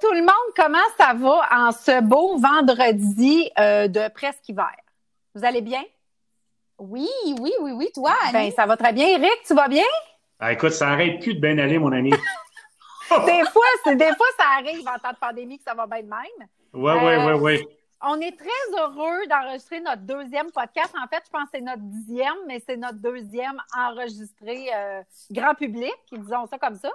tout le monde, comment ça va en ce beau vendredi euh, de presque hiver? Vous allez bien? Oui, oui, oui, oui, toi, Annie? Ben, ça va très bien. Eric, tu vas bien? Ah, écoute, ça arrête plus de bien aller, mon ami. des fois, c'est des fois, ça arrive en temps de pandémie que ça va bien de même. Oui, oui, oui, oui. On est très heureux d'enregistrer notre deuxième podcast. En fait, je pense que c'est notre dixième, mais c'est notre deuxième enregistré euh, grand public, disons ça comme ça.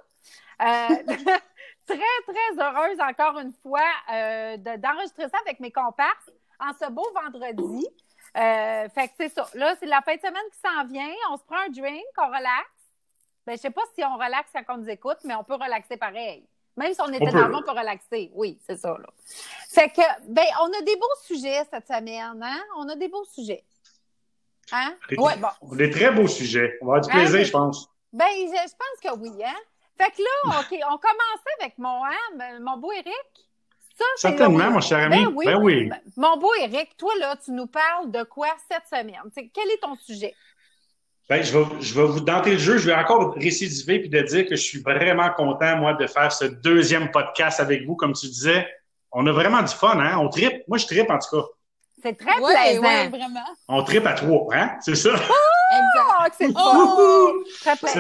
Euh, très, très heureuse encore une fois euh, d'enregistrer ça avec mes comparses en ce beau vendredi. Euh, fait que c'est ça. Là, c'est la fin de semaine qui s'en vient. On se prend un drink, on relaxe. Ben, je sais pas si on relaxe quand on nous écoute, mais on peut relaxer pareil. Même si on était dans le monde, on peut relaxer. Oui, c'est ça, là. Fait que, ben, on a des beaux sujets cette semaine, hein? On a des beaux sujets. Hein? Ouais, bon. Des très beaux sujets. On va avoir du plaisir, hein? je pense. Ben, je, pense que oui, hein? Fait que là, OK, on commençait avec mon, hein, mon beau Eric. Ça, Certainement, mon cher ami. Ben oui. Ben oui. Ben, mon beau Eric, toi, là, tu nous parles de quoi cette semaine? quel est ton sujet? Ben, je vais, je vais vous tenter le jeu. Je vais encore récidiver puis de dire que je suis vraiment content, moi, de faire ce deuxième podcast avec vous. Comme tu disais, on a vraiment du fun, hein? On tripe. Moi, je tripe, en tout cas. C'est très plaisant. Ouais, vraiment. On tripe à trois, hein? C'est ça? Oh, c'est oh!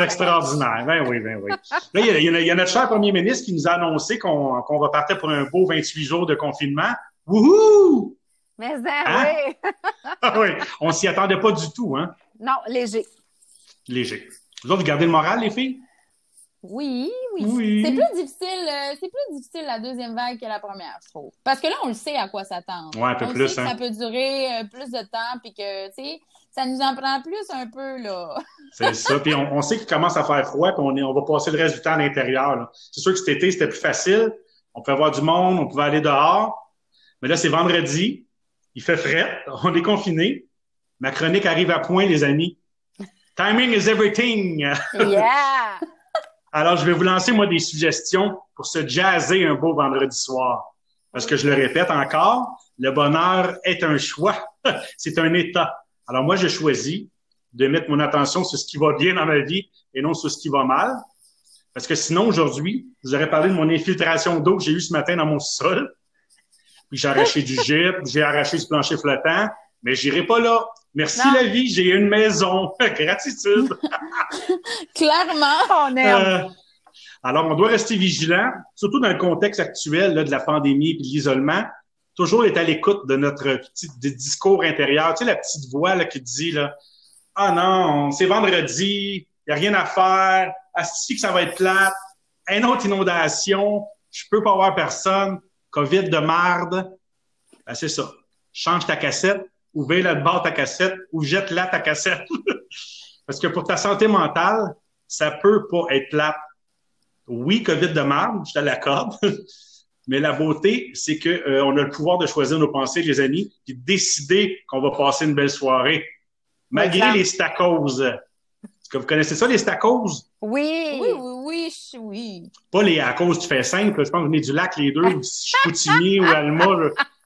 Extraordinaire. Ben oui, ben oui. Là, il y, a, il y a notre cher premier ministre qui nous a annoncé qu'on partir pour un beau 28 jours de confinement. Wouhou! Mais hein? oui. ah oui, on s'y attendait pas du tout, hein? Non, léger. Léger. Vous autres, vous gardez le moral, les filles? Oui, oui. C'est plus difficile, euh, c'est plus difficile la deuxième vague que la première, je trouve. Parce que là, on le sait à quoi s'attendre. Ouais, un peu on plus. Sait que ça hein. peut durer euh, plus de temps, puis que, tu sais, ça nous en prend plus un peu, là. c'est ça. Puis on, sait qu'il commence à faire froid, puis on, est, on va passer le reste du temps à l'intérieur. C'est sûr que cet été, c'était plus facile. On pouvait avoir du monde, on pouvait aller dehors. Mais là, c'est vendredi. Il fait frais. On est confiné. Ma chronique arrive à point, les amis. Timing is everything. Yeah. Alors, je vais vous lancer, moi, des suggestions pour se jazzer un beau vendredi soir. Parce que je le répète encore, le bonheur est un choix. C'est un état. Alors, moi, je choisis de mettre mon attention sur ce qui va bien dans ma vie et non sur ce qui va mal. Parce que sinon, aujourd'hui, vous aurez parlé de mon infiltration d'eau que j'ai eue ce matin dans mon sol. Puis j'ai arraché du gîte, j'ai arraché du plancher flottant, mais j'irai pas là. Merci la vie, j'ai une maison. Gratitude. Clairement, on est. Euh, alors, on doit rester vigilant, surtout dans le contexte actuel là, de la pandémie et de l'isolement. Toujours être à l'écoute de notre petit discours intérieur. Tu sais, la petite voix là, qui dit là, Ah non, c'est vendredi, il n'y a rien à faire, si que ça va être plate, une autre inondation, je peux pas avoir personne, COVID de marde. Ben, c'est ça. Change ta cassette, ou vais la de ta cassette ou jette-la ta cassette. Parce que pour ta santé mentale, ça peut pas être plate. Oui, COVID de marde, je te l'accorde. Mais la beauté, c'est que euh, on a le pouvoir de choisir nos pensées, les amis, puis de décider qu'on va passer une belle soirée. Malgré les stacoses. Est-ce que vous connaissez ça, les stacoses? Oui. Oui, oui, oui, oui. Pas les à cause, tu fais simple. Je pense que vous venez du lac, les deux, ou Chicoutimi ou Alma.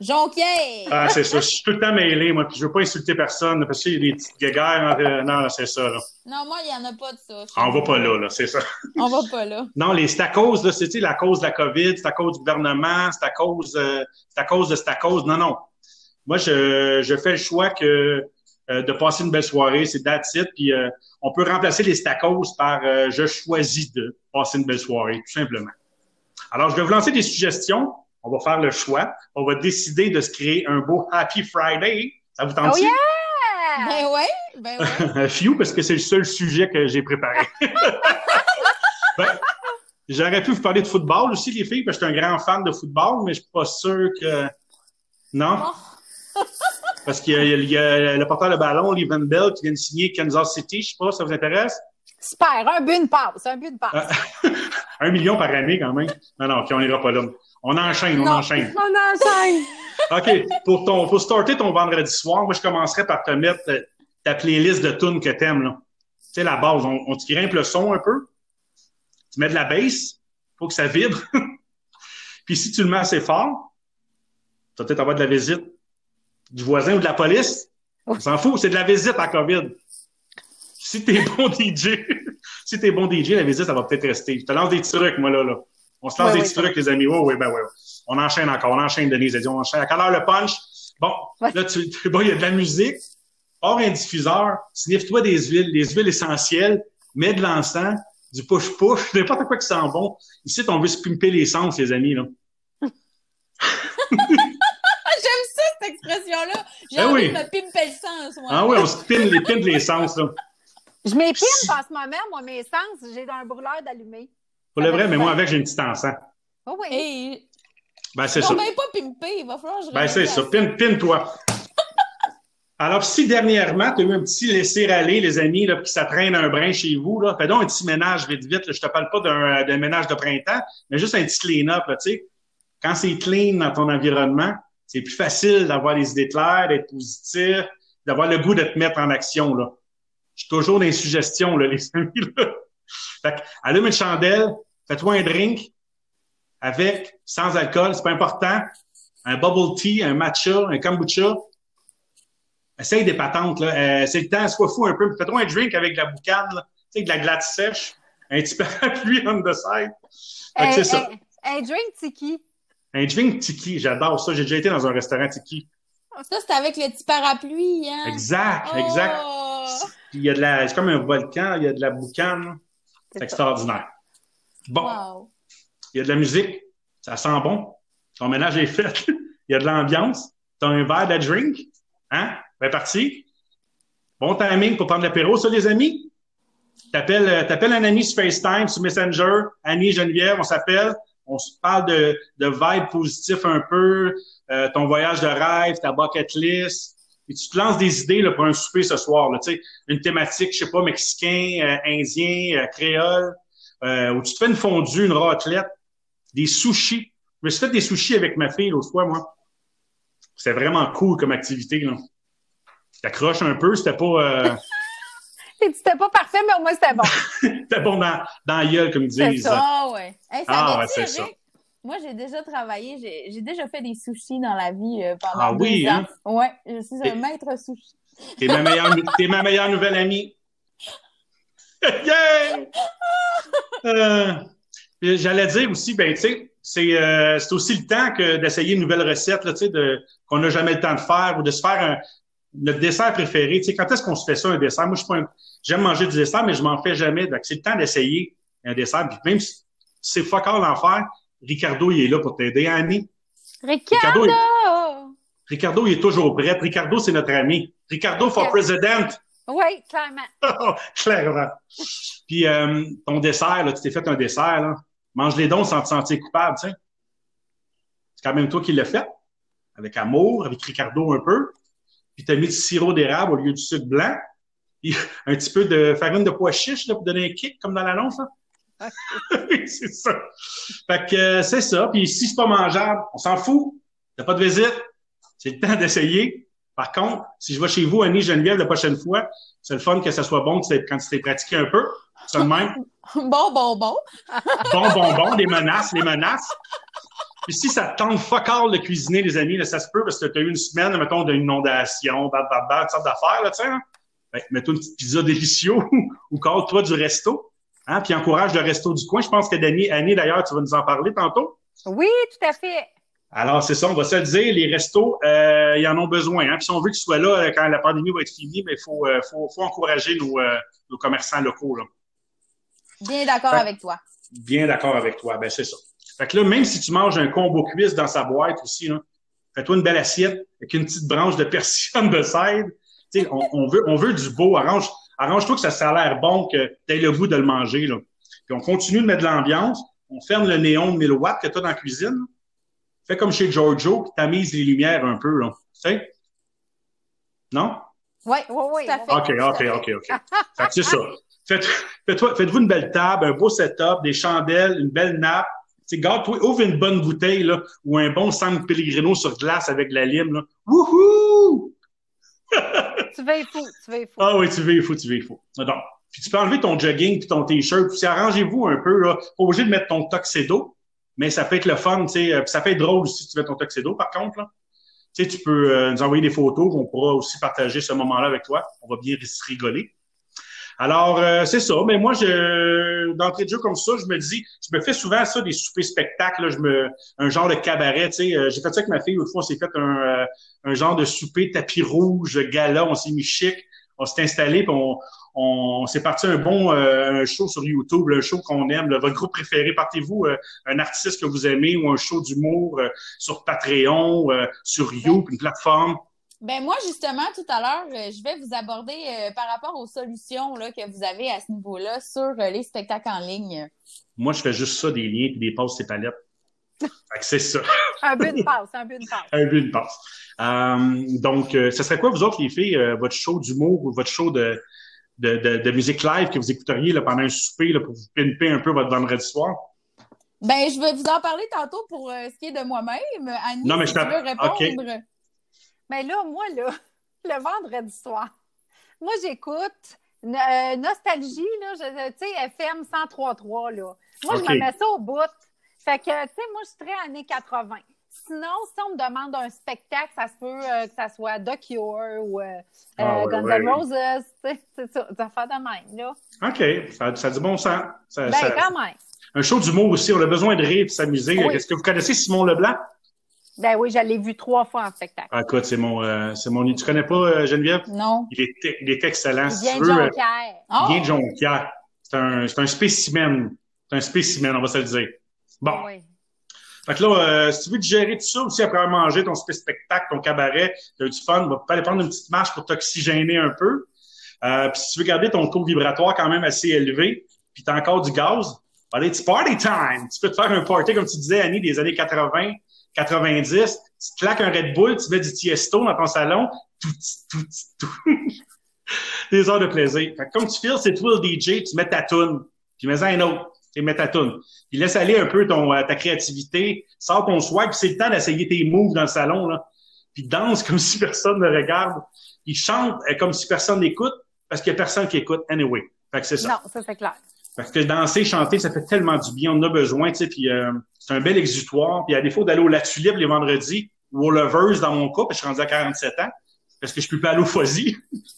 Jonquière! Ah, c'est ça. Je suis tout le temps mêlé, moi, puis je veux pas insulter personne, parce qu'il y a des petites guéguerres. Non, c'est ça, là. Non, moi, il y en a pas de ça. on va pas là, là, c'est ça. On va pas là. non, les, c'est à cause, là, c'est la cause de la COVID, c'est à cause du gouvernement, c'est à cause, euh, c'est à cause de c'est à cause. Non, non. Moi, je, je fais le choix que euh, de passer une belle soirée, c'est that's it, puis euh, on peut remplacer les stacos par je choisis de passer une belle soirée, tout simplement. Alors, je vais vous lancer des suggestions on va faire le choix. On va décider de se créer un beau Happy Friday. Ça vous tente? Oh yeah! Ben ouais, ben ouais. Few, parce que c'est le seul sujet que j'ai préparé. ben, J'aurais pu vous parler de football aussi, les filles, parce que je suis un grand fan de football, mais je suis pas sûr que. Non? Oh. parce qu'il y, a le porteur de ballon, Levan Bell, qui vient de signer Kansas City. Je sais pas, ça vous intéresse? Super, un but de passe, un but de passe. un million par année, quand même. Non, non, puis on n'ira pas là. On enchaîne, on enchaîne. On enchaîne. OK. Pour, ton, pour starter ton vendredi soir, moi, je commencerai par te mettre ta playlist de tunes que t'aimes, là. Tu sais, la base. On, on te grimpe le son un peu. Tu mets de la bass pour que ça vibre. Puis si tu le mets assez fort, tu vas peut-être avoir de la visite du voisin ou de la police. On s'en fout, c'est de la visite à COVID. Si t'es bon DJ, si t'es bon DJ, la visite, ça va peut-être rester. Je te lance des trucs, moi, là, là. On se lance des petits trucs, les amis. Oui, oui, ben oui. On enchaîne encore, on enchaîne, Denise. Elle dit, on enchaîne. À quelle heure le punch? Bon, là, tu, bon, il y a de la musique. Hors un diffuseur, sniffe-toi des huiles, des huiles essentielles, mets de l'encens, du push-push, n'importe quoi qui sent bon. Ici, on veut se pimper les sens, les amis, là. J'aime ça, cette expression-là. J'ai ben envie de me pimper le sens, moi. Ah oui, on se pimpe les, pimpe les sens, là. Je m'épine en ce moment, moi, mes sens. J'ai un brûleur d'allumé. Pour le vrai, mais moi, avec, j'ai une petite encens. Oh oui. Et... Ben, c'est ça. On pas pimper, il va falloir que je Ben, c'est ça. Pine-toi. Alors, si dernièrement, tu as eu un petit laisser-aller, les amis, là, puis ça traîne un brin chez vous, là, fais donc un petit ménage vite, vite. Là. Je te parle pas d'un ménage de printemps, mais juste un petit clean-up, tu sais. Quand c'est clean dans ton environnement, c'est plus facile d'avoir les idées claires, d'être positif, d'avoir le goût de te mettre en action, là. Je suis toujours dans les suggestions, là, les amis, là. Fait allume une chandelle, fais-toi un drink avec, sans alcool, c'est pas important, un bubble tea, un matcha, un kombucha, essaye des patentes, là. Euh, c'est le temps, sois fou un peu. Fais-toi un drink avec de la boucane, là. Tu sais, de la glace sèche, un petit parapluie on the side. c'est ça. Un, drink tiki. Un drink tiki, j'adore ça. J'ai déjà été dans un restaurant tiki. Ça, c'est avec le petit parapluie, hein? Exact, exact. Oh! il y a de la, c'est comme un volcan, il y a de la boucane. C'est extraordinaire. Bon. Il y a de la musique. Ça sent bon. Ton ménage est fait. il y a de l'ambiance. Tu as un verre de drink. Hein? Ben, parti. Bon timing pour prendre l'apéro, ça, les amis? T'appelles, euh, t'appelles un ami sur FaceTime, sur Messenger, Annie, Geneviève, on s'appelle. On se parle de, de vibe positif un peu, euh, ton voyage de rêve, ta bucket list. Et tu te lances des idées là, pour un souper ce soir. Là, une thématique, je sais pas, mexicain, euh, indien, créole, où tu te fais une fondue, une raclette, des sushis. Je me suis fait des sushis avec ma fille l'autre fois, moi. C'était vraiment cool comme activité. Là. T'accroches un peu, c'était pas. Euh... c'était pas parfait, mais au moins c'était bon. c'était bon dans, dans la gueule, comme ils disent. Ça, ah, ouais. ah, ouais, c'est ça. Moi, j'ai déjà travaillé, j'ai déjà fait des sushis dans la vie euh, pendant ah, oui, ans. Hein? Ouais, je suis un maître sushi. T'es ma, meilleure, es ma meilleure nouvelle amie. yeah! Euh, j'allais dire aussi, ben, tu sais, c'est euh, aussi le temps que d'essayer une nouvelle recette, tu sais, qu'on n'a jamais le temps de faire ou de se faire un, notre dessert préféré, tu sais, quand est-ce qu'on se fait ça, un dessert? Moi, je suis pas j'aime manger du dessert, mais je m'en fais jamais. Donc, c'est le temps d'essayer un dessert. Puis même si c'est fuck all l'enfer, Ricardo, il est là pour t'aider, Annie. Ricardo! Ricardo il... Ricardo, il est toujours prêt. Ricardo, c'est notre ami. Ricardo for president. Oui, clairement. clairement. Puis euh, ton dessert, là, tu t'es fait un dessert, là. Mange les dons sans te sentir coupable, tu sais. C'est quand même toi qui l'as fait. Avec amour, avec Ricardo un peu puis tu as mis du sirop d'érable au lieu du sucre blanc, puis un petit peu de farine de pois chiche là, pour donner un kick, comme dans l'annonce. c'est ça. Fait que euh, c'est ça. Puis si c'est pas mangeable, on s'en fout. T'as pas de visite. C'est le temps d'essayer. Par contre, si je vais chez vous, Annie Geneviève, la prochaine fois, c'est le fun que ça soit bon quand tu t'es pratiqué un peu. C'est le même. bon, bon, bon. bon, bon, bon. Les menaces, les menaces. Puis si ça te tente fuck all de cuisiner, les amis, là, ça se peut parce que tu as eu une semaine, mettons, d'inondation, bad, bad, bad, toutes sortes d'affaires, là, tu sais. Hein? mets-toi une petite pizza délicieux ou call-toi du resto. Hein? Puis encourage le resto du coin. Je pense que Dani, Annie, d'ailleurs, tu vas nous en parler tantôt. Oui, tout à fait. Alors, c'est ça, on va se le dire, les restos, euh, ils en ont besoin. Hein? Puis si on veut qu'ils soient là euh, quand la pandémie va être finie, il faut, euh, faut, faut, encourager nos, euh, nos commerçants locaux. Là. Bien d'accord avec toi. Bien d'accord avec toi, ben c'est ça. Fait que là, même si tu manges un combo cuisse dans sa boîte aussi, fais-toi une belle assiette avec une petite branche de persienne de cèdre. On, on, veut, on veut du beau. Arrange, arrange-toi que ça, ça a l'air bon, que tu aies le goût de le manger. Là. Puis on continue de mettre de l'ambiance. On ferme le néon de 1000 watts que tu as dans la cuisine. Fais comme chez Giorgio, puis tamises les lumières un peu. Là. Tu sais? Non? Oui, oui, oui. OK, OK, OK, OK. fait que c'est ça. Faites-vous faites une belle table, un beau setup, des chandelles, une belle nappe, sais, garde-toi, ouvre une bonne bouteille, là, ou un bon San Pellegrino sur glace avec de la lime, là. Wouhou! tu veux fou, tu veux fou. Ah oui, tu veux fou, tu veux fou. Donc, puis tu peux enlever ton jogging puis ton t-shirt, puis arrangez-vous un peu, là. Pas obligé de mettre ton tuxedo, mais ça peut être le fun, tu sais, euh, ça peut être drôle si tu mets ton tuxedo, par contre, là. Tu sais, tu peux euh, nous envoyer des photos qu'on pourra aussi partager ce moment-là avec toi. On va bien se rigoler. Alors, euh, c'est ça. Mais moi, je, d'entrée de jeu comme ça, je me dis, je me fais souvent ça, des soupers spectacles, je me, un genre de cabaret, tu sais. Euh, j'ai fait ça avec ma fille, une fois, on s'est fait un, euh, un genre de souper tapis rouge, gala, on s'est mis chic, on s'est installé, puis on, on s'est parti un bon un show sur YouTube, un show qu'on aime. votre groupe préféré, partez-vous un artiste que vous aimez ou un show d'humour sur Patreon, sur You, une plateforme? Ben moi, justement, tout à l'heure, euh, je vais vous aborder euh, par rapport aux solutions là, que vous avez à ce niveau-là sur euh, les spectacles en ligne. Moi, je fais juste ça, des liens et des passes, ces palettes. c'est ça. un but de passe, un but de passe. un but de passe. donc, ce serait quoi, vous autres, les filles, votre show d'humour ou votre show de, de, de, musique live que vous écouteriez là, pendant un souper là, pour vous pimper un peu votre vendredi soir? Ben, je vais vous en parler tantôt pour ce qui est de moi-même. Annie, non, mais si je tu veux répondre. Mais là, moi, là, le vendredi soir, moi, j'écoute euh, Nostalgie, là, tu sais, FM 103.3, là. Moi, je me mets ça au bout. Fait que, tu sais, moi, je suis très années 80. Sinon, si on me demande un spectacle, ça se peut euh, que ça soit The Cure ou euh, ah, Guns N' Roses, c'est ça, ça fait de même, là. OK, ça, ça a du bon sens. ben, quand même. Un show d'humour aussi, on a besoin de rire et de s'amuser. Est-ce que vous connaissez Simon Leblanc? Ben oui, je l'ai vu trois fois en spectacle. Ah, écoute, c'est mon, euh, c'est mon. Tu connais pas euh, Geneviève? Non. Il est, il est excellent. Il vient de Jonquière. Il vient de Jonquière. C'est un, c'est un spécimen. C'est un spécimen, on va se le dire. Bon. Oui. Fait que là, euh, si tu veux digérer tout ça aussi après avoir mangé ton spectacle, ton cabaret, t'as eu du fun, va aller prendre une petite marche pour t'oxygéner un peu. Euh, puis si tu veux garder ton taux vibratoire quand même assez élevé, puis t'as encore du gaz, allez, it's party time! Tu peux te faire un party, comme tu disais, Annie, des années 80, 90, tu claques un Red Bull, tu mets du Tiesto dans ton salon, tout, tout, tout. Des heures de plaisir. Fait que comme tu files, c'est toi le DJ, tu mets ta toune, puis mets un autre, tu mets ta toune. Puis laisse aller un peu ton, euh, ta créativité, sors ton swag, puis c'est le temps d'essayer tes moves dans le salon, là. Puis danse comme si personne ne regarde. Puis chante euh, comme si personne n'écoute, parce qu'il y a personne qui écoute anyway. Fait que c'est ça. Non, ça c'est clair. Parce que danser, chanter, ça fait tellement du bien. On en a besoin, tu sais. Puis euh, c'est un bel exutoire. Puis à défaut d'aller au La Tulipe les vendredis ou au Lovers dans mon cas, parce que je suis rendu à 47 ans, parce que je peux pas aller au.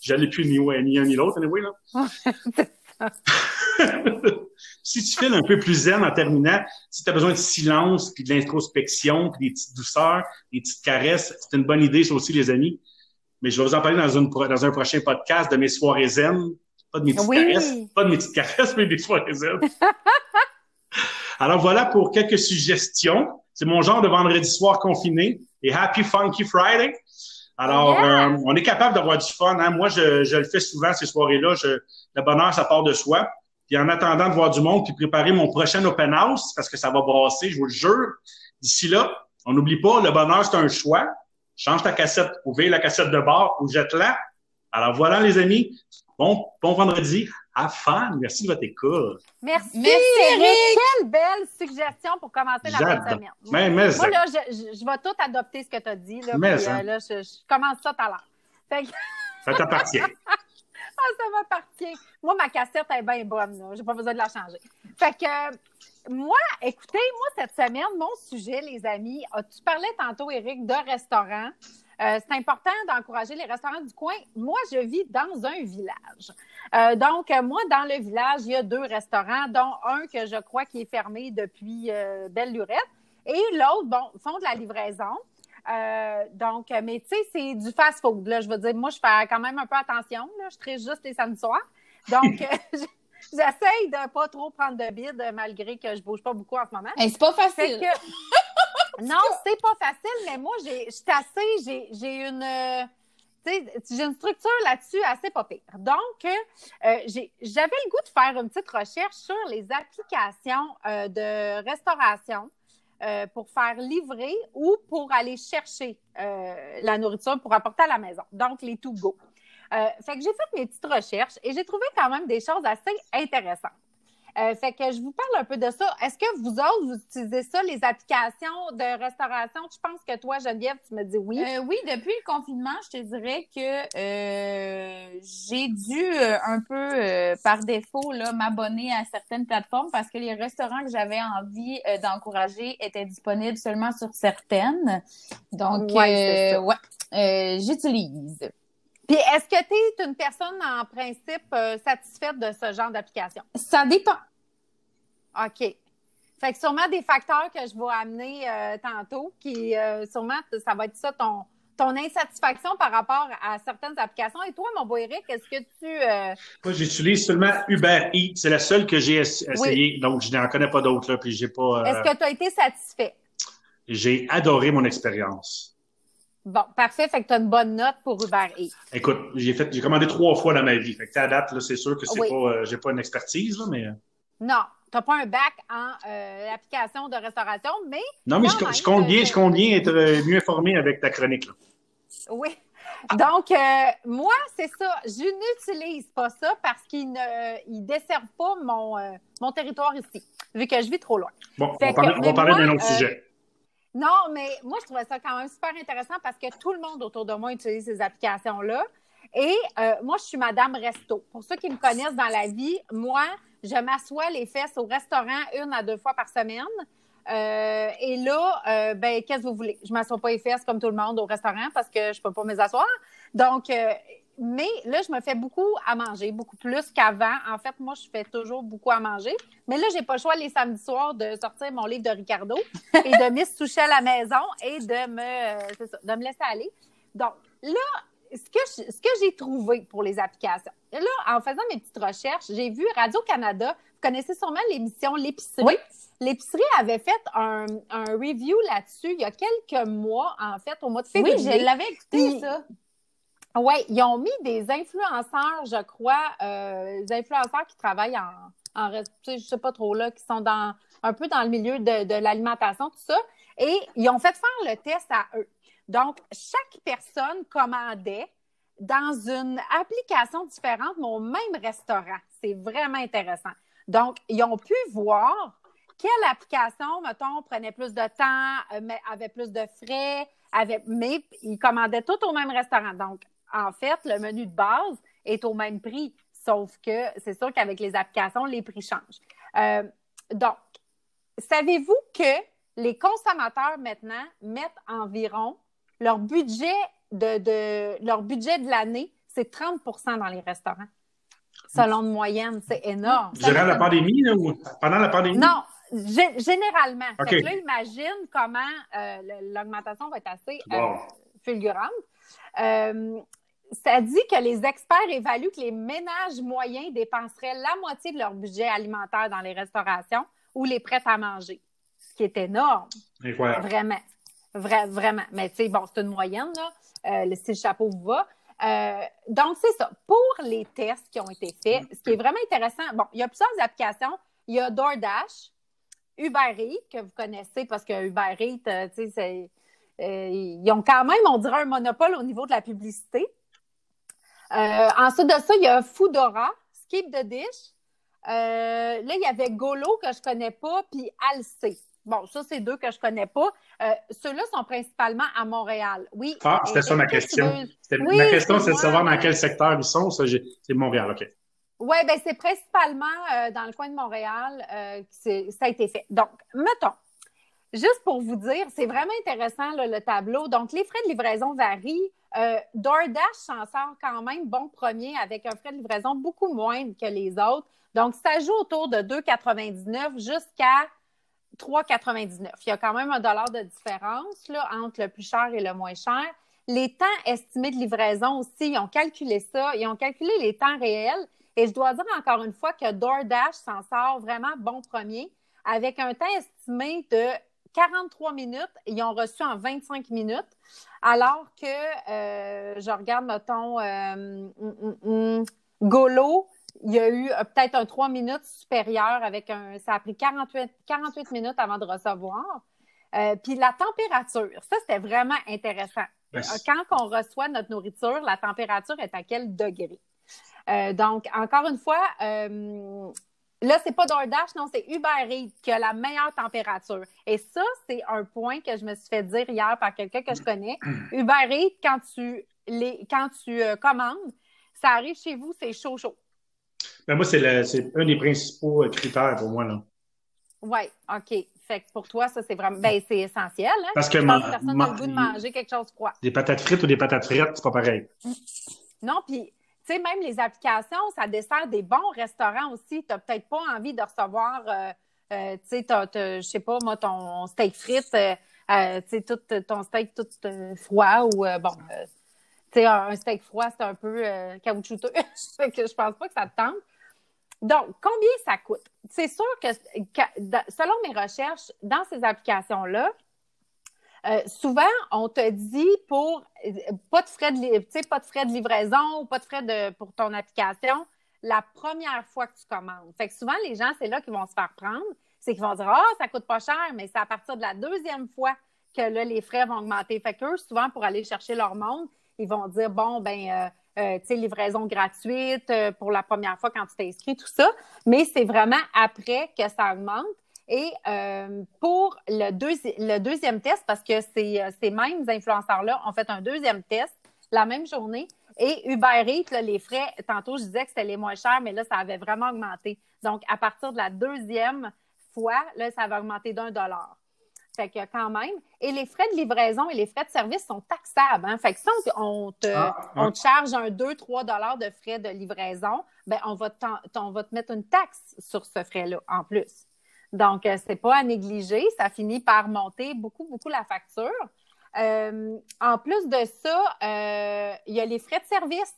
J'allais plus ni, ni un ni l'autre, anyway, là. si tu files un peu plus zen en terminant, si tu as besoin de silence, puis de l'introspection, puis des petites douceurs, des petites caresses, c'est une bonne idée, ça aussi, les amis. Mais je vais vous en parler dans, une, dans un prochain podcast de mes soirées zen pas de mes petites caresses. Pas de mes petites caresses, mais des soirées zen. Alors voilà pour quelques suggestions. C'est mon genre de vendredi soir confiné. Et Happy Funky Friday. Alors, euh, on est capable d'avoir du fun. Hein? Moi, je, je, le fais souvent ces soirées-là. le bonheur, ça part de soi. Puis en attendant de voir du monde, puis préparer mon prochain open house, parce que ça va brasser, je vous le jure. D'ici là, on n'oublie pas, le bonheur, c'est un choix. Change ta cassette, ouvre la cassette de bord ou jette-la. Alors voilà, les amis. Bon, bon vendredi. À fun. Merci de votre écoute. Merci. Merci, Eric. Quelle belle suggestion pour commencer la fin de semaine. Mais, mais Moi, là, je, je, vais tout adopter ce que tu as dit. Là, mais, puis, euh, là, je, je, commence ça tout à l'heure. Fait que... Ça t'appartient. ça m'appartient. Moi, ma cassette est bien bonne. Je n'ai pas besoin de la changer. Fait que, moi, écoutez, moi, cette semaine, mon sujet, les amis, tu parlais tantôt, Eric, de restaurant. Euh, c'est important d'encourager les restaurants du coin. Moi, je vis dans un village. Euh, donc, moi, dans le village, il y a deux restaurants, dont un que je crois qui est fermé depuis euh, Belle Lurette. Et l'autre, bon, font de la livraison. Donc, mais tu sais, c'est du fast-food. Là, je veux dire, moi, je fais quand même un peu attention. Là, je traite juste les samedis soirs. Donc, j'essaye de pas trop prendre de bide malgré que je bouge pas beaucoup en ce moment. Et c'est pas facile. Non, c'est pas facile, mais moi, j'ai, je suis assez, j'ai, une, euh, j'ai une structure là-dessus assez pas pire. Donc, euh, j'avais le goût de faire une petite recherche sur les applications euh, de restauration pour faire livrer ou pour aller chercher la nourriture pour apporter à la maison. Donc, les to go. fait que j'ai fait mes petites recherches et j'ai trouvé quand même des choses assez intéressantes. Euh, fait que je vous parle un peu de ça. Est-ce que vous autres, vous utilisez ça, les applications de restauration? Je pense que toi, Geneviève, tu me dis oui. Euh, oui, depuis le confinement, je te dirais que euh, j'ai dû un peu, par défaut, m'abonner à certaines plateformes parce que les restaurants que j'avais envie d'encourager étaient disponibles seulement sur certaines. Donc, ouais, j'utilise. Puis est-ce que tu es une personne en principe euh, satisfaite de ce genre d'application? Ça dépend. OK. Fait que sûrement des facteurs que je vais amener euh, tantôt, qui euh, sûrement, ça va être ça ton, ton insatisfaction par rapport à certaines applications. Et toi, mon beau Eric, est-ce que tu. Euh, Moi, j'utilise seulement Uber Eats. C'est la seule que j'ai essayée. Donc, je n'en connais pas d'autres, puis j'ai pas. Est-ce que tu as été satisfait? J'ai adoré mon expérience. Bon, parfait. Fait que tu as une bonne note pour Uber Eats. Écoute, j'ai fait, j'ai commandé trois fois dans ma vie. Fait que à date, là, c'est sûr que c'est pas, j'ai pas une expertise, là, mais. Non, tu n'as pas un bac en euh, application de restauration, mais. Non, mais je, compte bien, je compte bien être euh, mieux informé avec ta chronique. Là. Oui. Donc, euh, moi, c'est ça. Je n'utilise pas ça parce qu'il ne dessert pas mon, mon territoire ici, vu que je vis trop loin. Bon, on, va parler d'un autre sujet. Non, mais moi, je trouvais ça quand même super intéressant parce que tout le monde autour de moi utilise ces applications-là. Et moi, je suis Madame Resto. Pour ceux qui me connaissent dans la vie, moi, je m'assois les fesses au restaurant une à deux fois par semaine. Euh, et là, euh, ben, qu'est-ce que vous voulez? Je m'assois pas les fesses comme tout le monde au restaurant parce que je peux pas m'asseoir. Donc, euh, mais là, je me fais beaucoup à manger, beaucoup plus qu'avant. En fait, moi, je fais toujours beaucoup à manger. Mais là, j'ai pas le choix les samedis soirs de sortir mon livre de Ricardo et de Miss Toucher à la maison et de me, ça, de me laisser aller. Donc, là, ce que, ce que j'ai trouvé pour les applications, là, en faisant mes petites recherches, j'ai vu Radio-Canada, vous connaissez sûrement l'émission L'épicerie. Oui. L'épicerie avait fait un, un review là-dessus il y a quelques mois, en fait, au mois de février. Oui, je l'avais écouté, ça. Oui, ils ont mis des influenceurs, je crois, euh, des influenceurs qui travaillent en, en je sais pas trop là, qui sont dans un peu dans le milieu de, de l'alimentation, tout ça. Et ils ont fait faire le test à eux. Donc, chaque personne commandait dans une application différente, mais au même restaurant. C'est vraiment intéressant. Donc, ils ont pu voir quelle application, mettons, prenait plus de temps, euh, mais avait plus de frais, mais ils commandaient tout au même restaurant. Donc, en fait, le menu de base est au même prix, sauf que c'est sûr qu'avec les applications, les prix changent. Euh, donc, savez-vous que les consommateurs maintenant mettent environ leur budget de, de leur budget de l'année, c'est 30% dans les restaurants. Selon une moyenne, c'est énorme. Durant la pandémie ou pendant la pandémie? Non, généralement. là, imagine comment euh, l'augmentation va être assez euh, fulgurante. Euh, ça dit que les experts évaluent que les ménages moyens dépenseraient la moitié de leur budget alimentaire dans les restaurations ou les prêts à manger, ce qui est énorme. Incroyable. Vraiment vraiment. Mais tu sais, bon, c'est une moyenne, là, euh, si le chapeau vous va. Euh, donc, c'est ça. Pour les tests qui ont été faits, ce qui est vraiment intéressant, bon, il y a plusieurs applications. Il y a DoorDash, Uber Eats, que vous connaissez parce que Uber Eats, euh, tu sais, ils ont quand même, on dirait, un monopole au niveau de la publicité. Ensuite de ça, il y a Foodora, Skip the Dish. là, il y avait Golo que je connais pas, puis Alcé. Bon, ça, c'est deux que je connais pas. Euh, ceux-là sont principalement à Montréal. Oui. Ah, c'était ça ma question. ma question, c'est de savoir dans quel secteur ils sont. c'est Montréal, OK. Oui, bien, c'est principalement euh, dans le coin de Montréal euh, que ça a été fait. Donc, mettons, juste pour vous dire, c'est vraiment intéressant le tableau. Donc, les frais de livraison varient. DoorDash s'en sort quand même bon premier avec un frais de livraison beaucoup moindre que les autres. Donc, ça joue autour de 2,99 jusqu'à 3,99. Il y a quand même un dollar de différence là, entre le plus cher et le moins cher. Les temps estimés de livraison aussi, ils ont calculé ça. Ils ont calculé les temps réels. Et je dois dire encore une fois que DoorDash s'en sort vraiment bon premier avec un temps estimé de 43 minutes. Ils ont reçu en 25 minutes. Alors que, euh, je regarde, mettons, euh, mm, mm, mm, Golo, il y a eu euh, peut-être un 3 minutes supérieur avec un. Ça a pris 48, 48 minutes avant de recevoir. Puis la température, ça, c'était vraiment intéressant. Quand on reçoit notre nourriture, la température est à quel degré? donc, encore une fois, là, c'est pas DoorDash, non, c'est Uber Eats qui a la meilleure température. Et ça, c'est un point que je me suis fait dire hier par quelqu'un que je connais. Uber Eats, quand tu, les, quand tu commandes, ça arrive chez vous, c'est chaud, chaud. Ben moi, c'est un des principaux euh, critères pour moi. là. Oui, OK. Fait que pour toi, ça, c'est vraiment. Ben, c'est essentiel. Hein? Parce que ma, personne a le goût de manger quelque chose de froid. Des patates frites ou des patates frites, c'est pas pareil. Non, puis, même les applications, ça dessert des bons restaurants aussi. Tu n'as peut-être pas envie de recevoir, euh, euh, sais, je sais pas, moi, ton steak frites, sais, tout ton steak tout froid ou, bon, un steak froid, c'est un peu caoutchouteux. que je pense pas que ça te tente. Donc, combien ça coûte? C'est sûr que, selon mes recherches, dans ces applications-là, euh, souvent, on te dit pour euh, pas de frais de, livraison ou pas de frais pour ton application la première fois que tu commandes. Fait que souvent, les gens, c'est là qu'ils vont se faire prendre. C'est qu'ils vont dire Ah, ça coûte pas cher, mais c'est à partir de la deuxième fois que les frais vont augmenter. Fait qu'eux, souvent, pour aller chercher leur monde, ils vont dire Bon, ben, euh, tu sais, livraison gratuite pour la première fois quand tu t'es inscrit, tout ça. Mais c'est vraiment après que ça augmente. Et euh, pour le, le, deuxième test, parce que ces, ces mêmes influenceurs-là ont fait un deuxième test la même journée. Et Uber Eats, les frais, tantôt je disais que c'était les moins chers, mais là, ça avait vraiment augmenté. Donc, à partir de la deuxième fois, là, ça avait augmenté d'un dollar. Fait que quand même. Et les frais de livraison et les frais de service sont taxables. Hein? Fait que si on, te, ah, on te charge un 2-3 dollars de frais de livraison, ben on va, on va te mettre une taxe sur ce frais-là en plus. Donc, euh, c'est pas à négliger. Ça finit par monter beaucoup, beaucoup la facture. Euh, en plus de ça, euh, il y a les frais de service.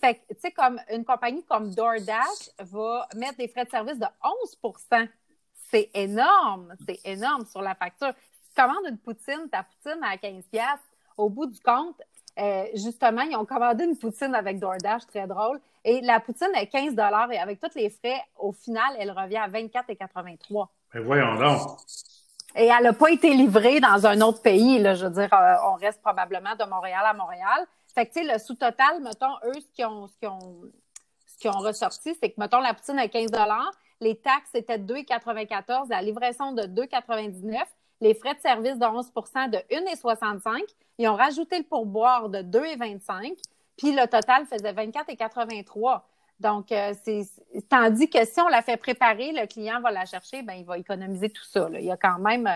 Fait que, tu sais, comme une compagnie comme DoorDash va mettre des frais de service de 11% c'est énorme, c'est énorme sur la facture. Si tu commandes une poutine, ta poutine à 15 au bout du compte, euh, justement, ils ont commandé une poutine avec DoorDash, très drôle. Et la poutine est 15 et avec tous les frais, au final, elle revient à 24,83 Mais voyons donc. Et elle n'a pas été livrée dans un autre pays. Là, je veux dire, euh, on reste probablement de Montréal à Montréal. Fait que, tu sais, le sous-total, mettons, eux, ce qu'ils ont, ce ont, ce qu'ils ont ressorti, c'est que, mettons, la poutine est 15 les taxes étaient de 2,94, la livraison de 2,99, les frais de service de 11% de 1,65. Ils ont rajouté le pourboire de 2,25, puis le total faisait 24,83. Donc, euh, c'est tandis que si on la fait préparer, le client va la chercher, ben il va économiser tout ça. Il y a quand même,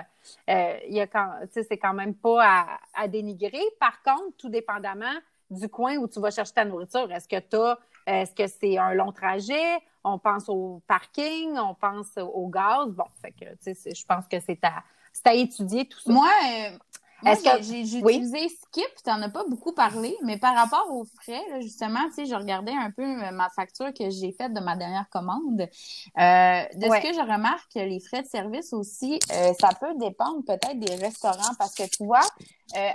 euh, il c'est quand même pas à, dénigrer. Par contre, tout dépendamment du coin où tu vas chercher ta nourriture, est-ce que tu as est-ce que c'est un long trajet? On pense au parking, on pense au gaz. Bon, fait que, je pense que c'est à, à étudier tout ça. Moi, euh, est-ce que j'ai utilisé Skip, tu n'en as pas beaucoup parlé, mais par rapport aux frais, justement, tu sais, je regardais un peu euh, ma facture que j'ai faite de ma dernière commande. Euh, de ce que je remarque, les frais de service aussi, euh, ça peut dépendre peut-être des restaurants parce que tu vois,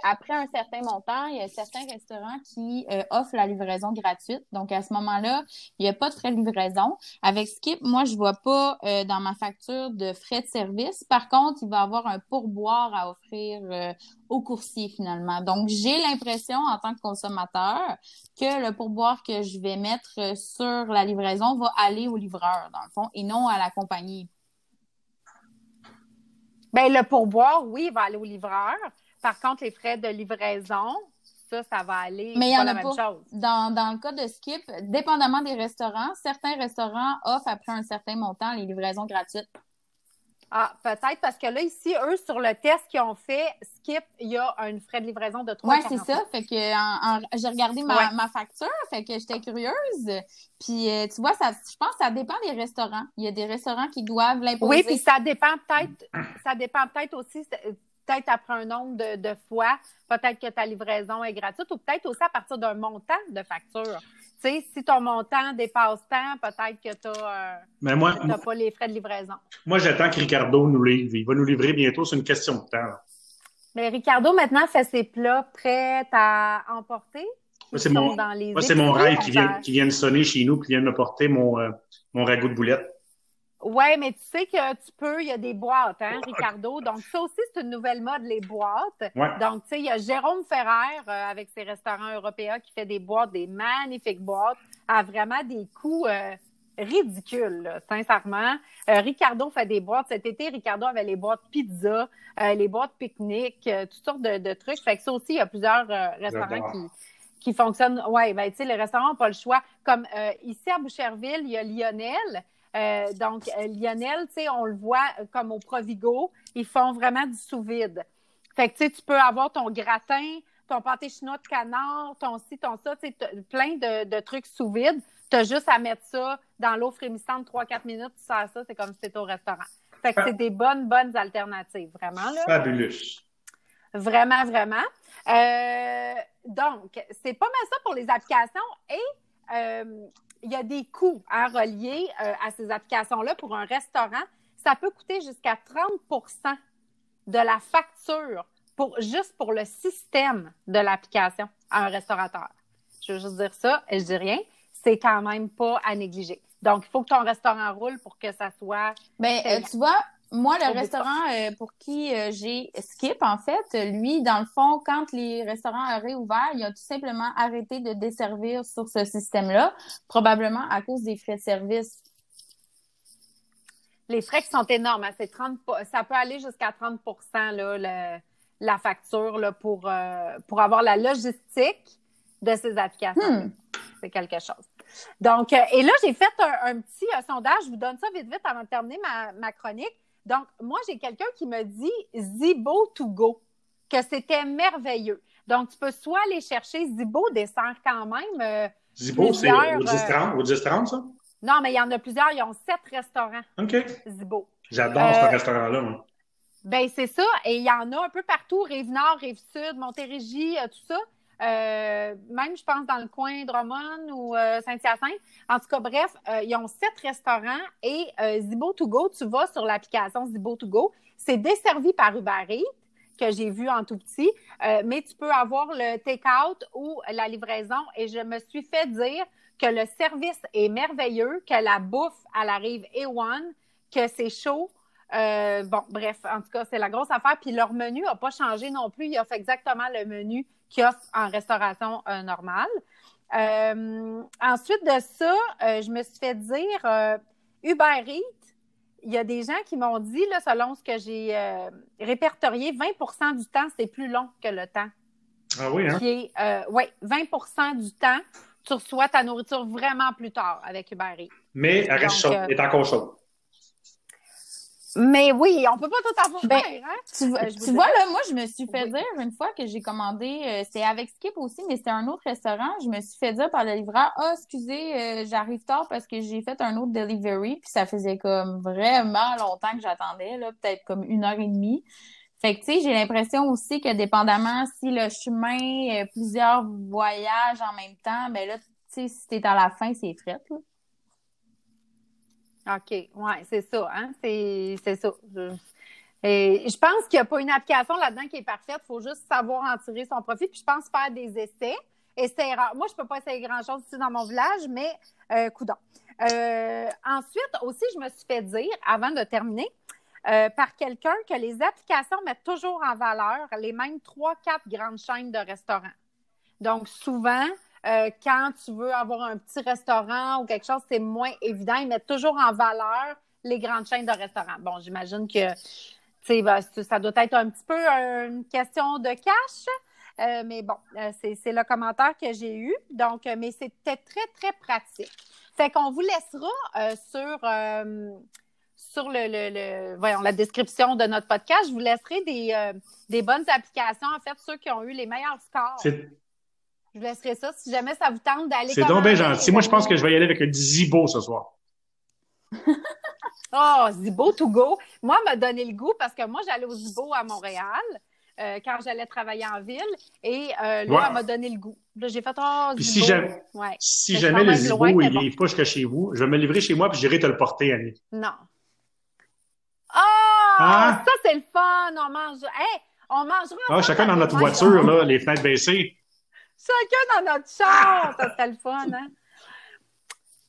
après un certain montant, il y a certains restaurants qui offrent la livraison gratuite. Donc à ce moment-là, il n'y a pas de frais de livraison. Avec Skip, moi, je vois pas dans ma facture de frais de service. Par contre, il va y avoir un pourboire à offrir au coursier finalement. Donc, j'ai l'impression en tant que consommateur que le pourboire que je vais mettre sur la livraison va aller au livreur, dans le fond, et non à la compagnie. Bien, le pourboire, oui, va aller au livreur. Par contre, les frais de livraison, ça, ça va aller. Mais il y en a pas. Chose. Dans, dans le cas de Skip, dépendamment des restaurants, certains restaurants offrent après un certain montant les livraisons gratuites. Ah, peut-être parce que là, ici, eux, sur le test qu'ils ont fait, Skip, il y a un frais de livraison de 3 Oui, c'est ça. Fait que j'ai regardé ma, ma, facture, fait que j'étais curieuse. Puis, euh, tu vois, ça, je pense que ça dépend des restaurants. Il y a des restaurants qui doivent l'imposer. Oui, puis ça dépend peut-être, ça dépend peut-être aussi, peut-être après un nombre de, de fois, peut-être que ta livraison est gratuite ou peut-être aussi à partir d'un montant de facture si ton montant dépasse tant, peut-être que tu n'as pas les frais de livraison. Moi, j'attends que Ricardo nous livre. Il va nous livrer bientôt, c'est une question de temps. Mais Ricardo, maintenant, fait ses plats prêts à emporter? Moi, c'est mon, mon rêve qui vient, qui vient de sonner chez nous, qui vient de me porter mon, euh, mon ragoût de boulettes. Oui, mais tu sais que tu peux, il y a des boîtes, hein, Ricardo? Donc, ça aussi, c'est une nouvelle mode, les boîtes. Donc, tu sais, il y a Jérôme Ferrer euh, avec ses restaurants européens qui fait des boîtes, des magnifiques boîtes, à vraiment des coûts euh, ridicules, sincèrement. Euh, Ricardo fait des boîtes. Cet été, Ricardo avait les boîtes pizza, les boîtes pique-nique, toutes sortes de, trucs. Fait que ça aussi, il y a plusieurs restaurants qui qui fonctionnent. Oui, ben, tu sais, les restaurants n'ont pas le choix. Comme ici à Boucherville, il y a Lionel euh, donc, euh, Lionel, tu sais, on le voit euh, comme au Provigo, ils font vraiment du sous-vide. Fait que, tu sais, tu peux avoir ton gratin ton pâté chinois de canard, ton ci, ton ça, tu sais, plein de, de trucs sous vide. Tu as juste à mettre ça dans l'eau frémissante 3-4 minutes, tu sers ça, c'est comme si c'était au restaurant. Fait que c'est des bonnes, bonnes alternatives, vraiment. Là. Fabuleux. Vraiment, vraiment. Euh, donc, c'est pas mal ça pour les applications et euh, il y a des coûts à relier euh, à ces applications-là pour un restaurant. Ça peut coûter jusqu'à 30% de la facture pour, juste pour le système de l'application à un restaurateur. Je veux juste dire ça et je dis rien. C'est quand même pas à négliger. Donc, il faut que ton restaurant roule pour que ça soit. Ben, tu vois, moi, le restaurant euh, pour qui euh, j'ai Skip, en fait, lui, dans le fond, quand les restaurants ont réouvert, il a tout simplement arrêté de desservir sur ce système-là, probablement à cause des frais de service. Les frais qui sont énormes, hein, c'est 30, ça peut aller jusqu'à 30 là, la facture là, pour, euh, pour avoir la logistique de ces applications. Hmm. C'est quelque chose. Donc, et là, j'ai fait un, petit sondage. Je vous donne ça vite, vite avant de terminer ma, ma chronique. Donc, moi, j'ai quelqu'un qui me dit Zibo to go, que c'était merveilleux. Donc, tu peux soit aller chercher Zibo, dessert quand même. Euh, Zibo, c'est au 10 euh, ça? Non, mais il y en a plusieurs. Ils ont sept restaurants. OK. Zibo. J'adore ce euh, restaurant-là. Ben, c'est ça. Et il y en a un peu partout, Rive-Nord, Rive-Sud, Montérégie, tout ça. Euh, même, je pense, dans le coin Drummond ou euh, Saint-Hyacinthe. En tout cas, bref, euh, ils ont sept restaurants et Zibo to go, tu vas sur l'application Zibo to go. C'est desservi par Uber Eats, que j'ai vu en tout petit, mais tu peux avoir le take-out ou la livraison. Et je me suis fait dire que le service est merveilleux, que la bouffe, elle arrive A1, que c'est chaud. Bon, bref, en tout cas, c'est la grosse affaire. Puis leur menu n'a pas changé non plus. Il offre exactement le menu offre en restauration euh, normale. Euh, ensuite de ça, euh, je me suis fait dire Uber Eats, il y a des gens qui m'ont dit, là, selon ce que j'ai répertorié, 20% du temps, c'est plus long que le temps. Ah oui, hein? oui, 20% du temps, tu reçois ta nourriture vraiment plus tard avec Uber Eats. Mais elle reste chaude, est encore chaude. Mais oui, on peut pas tout avoir ben, hein? Tu, euh, vois, là, moi, je me suis fait dire une fois que j'ai commandé, euh, c'est avec Skip aussi, mais c'était un autre restaurant, je me suis fait dire par le livreur, ah, excusez, euh, j'arrive tard parce que j'ai fait un autre delivery, puis ça faisait comme vraiment longtemps que j'attendais, là, peut-être comme une heure et demie. Fait que, tu sais, j'ai l'impression aussi que dépendamment si le chemin, plusieurs voyages en même temps, ben là, tu sais, si t'es à la fin, c'est fret, là. OK, oui, c'est ça, hein? C'est ça. Je, et je pense qu'il n'y a pas une application là-dedans qui est parfaite. Il faut juste savoir en tirer son profit. Puis je pense faire des essais. C'est Moi, je ne peux pas essayer grand-chose ici dans mon village, mais euh, coudon. Euh, ensuite, aussi, je me suis fait dire, avant de terminer, euh, par quelqu'un que les applications mettent toujours en valeur les mêmes trois, quatre grandes chaînes de restaurants. Donc, souvent, euh, quand tu veux avoir un petit restaurant ou quelque chose, c'est moins évident. Ils mettent toujours en valeur les grandes chaînes de restaurants. Bon, j'imagine que ben, ça doit être un petit peu une question de cash. Euh, mais bon, euh, c'est le commentaire que j'ai eu. Donc, mais c'était très, très pratique. Fait qu'on vous laissera sur, sur le, la description de notre podcast. Je vous laisserai des, des bonnes applications, en fait, ceux qui ont eu les meilleurs scores. Je vous laisserai ça si jamais ça vous tente d'aller. C'est donc bien gentil. Moi, je pense que je vais y aller avec un Zibo ce soir. oh, Zibo to go. Moi, m'a donné le goût parce que moi, j'allais au Zibo à Montréal. Euh, quand j'allais travailler en ville. Et euh, là, elle m'a donné le goût. Là, j'ai fait oh, Puis si jamais, si jamais le Zibo, il n'arrive pas jusqu'à chez vous, je vais me livrer chez moi puis j'irai te le porter, Annie. Non. Oh! Ça, c'est le fun! On mange. Hey, on mangera. Ah, chacun dans notre voiture, là, les fenêtres baissées. Chacun dans notre char! Ça serait le fun, hein?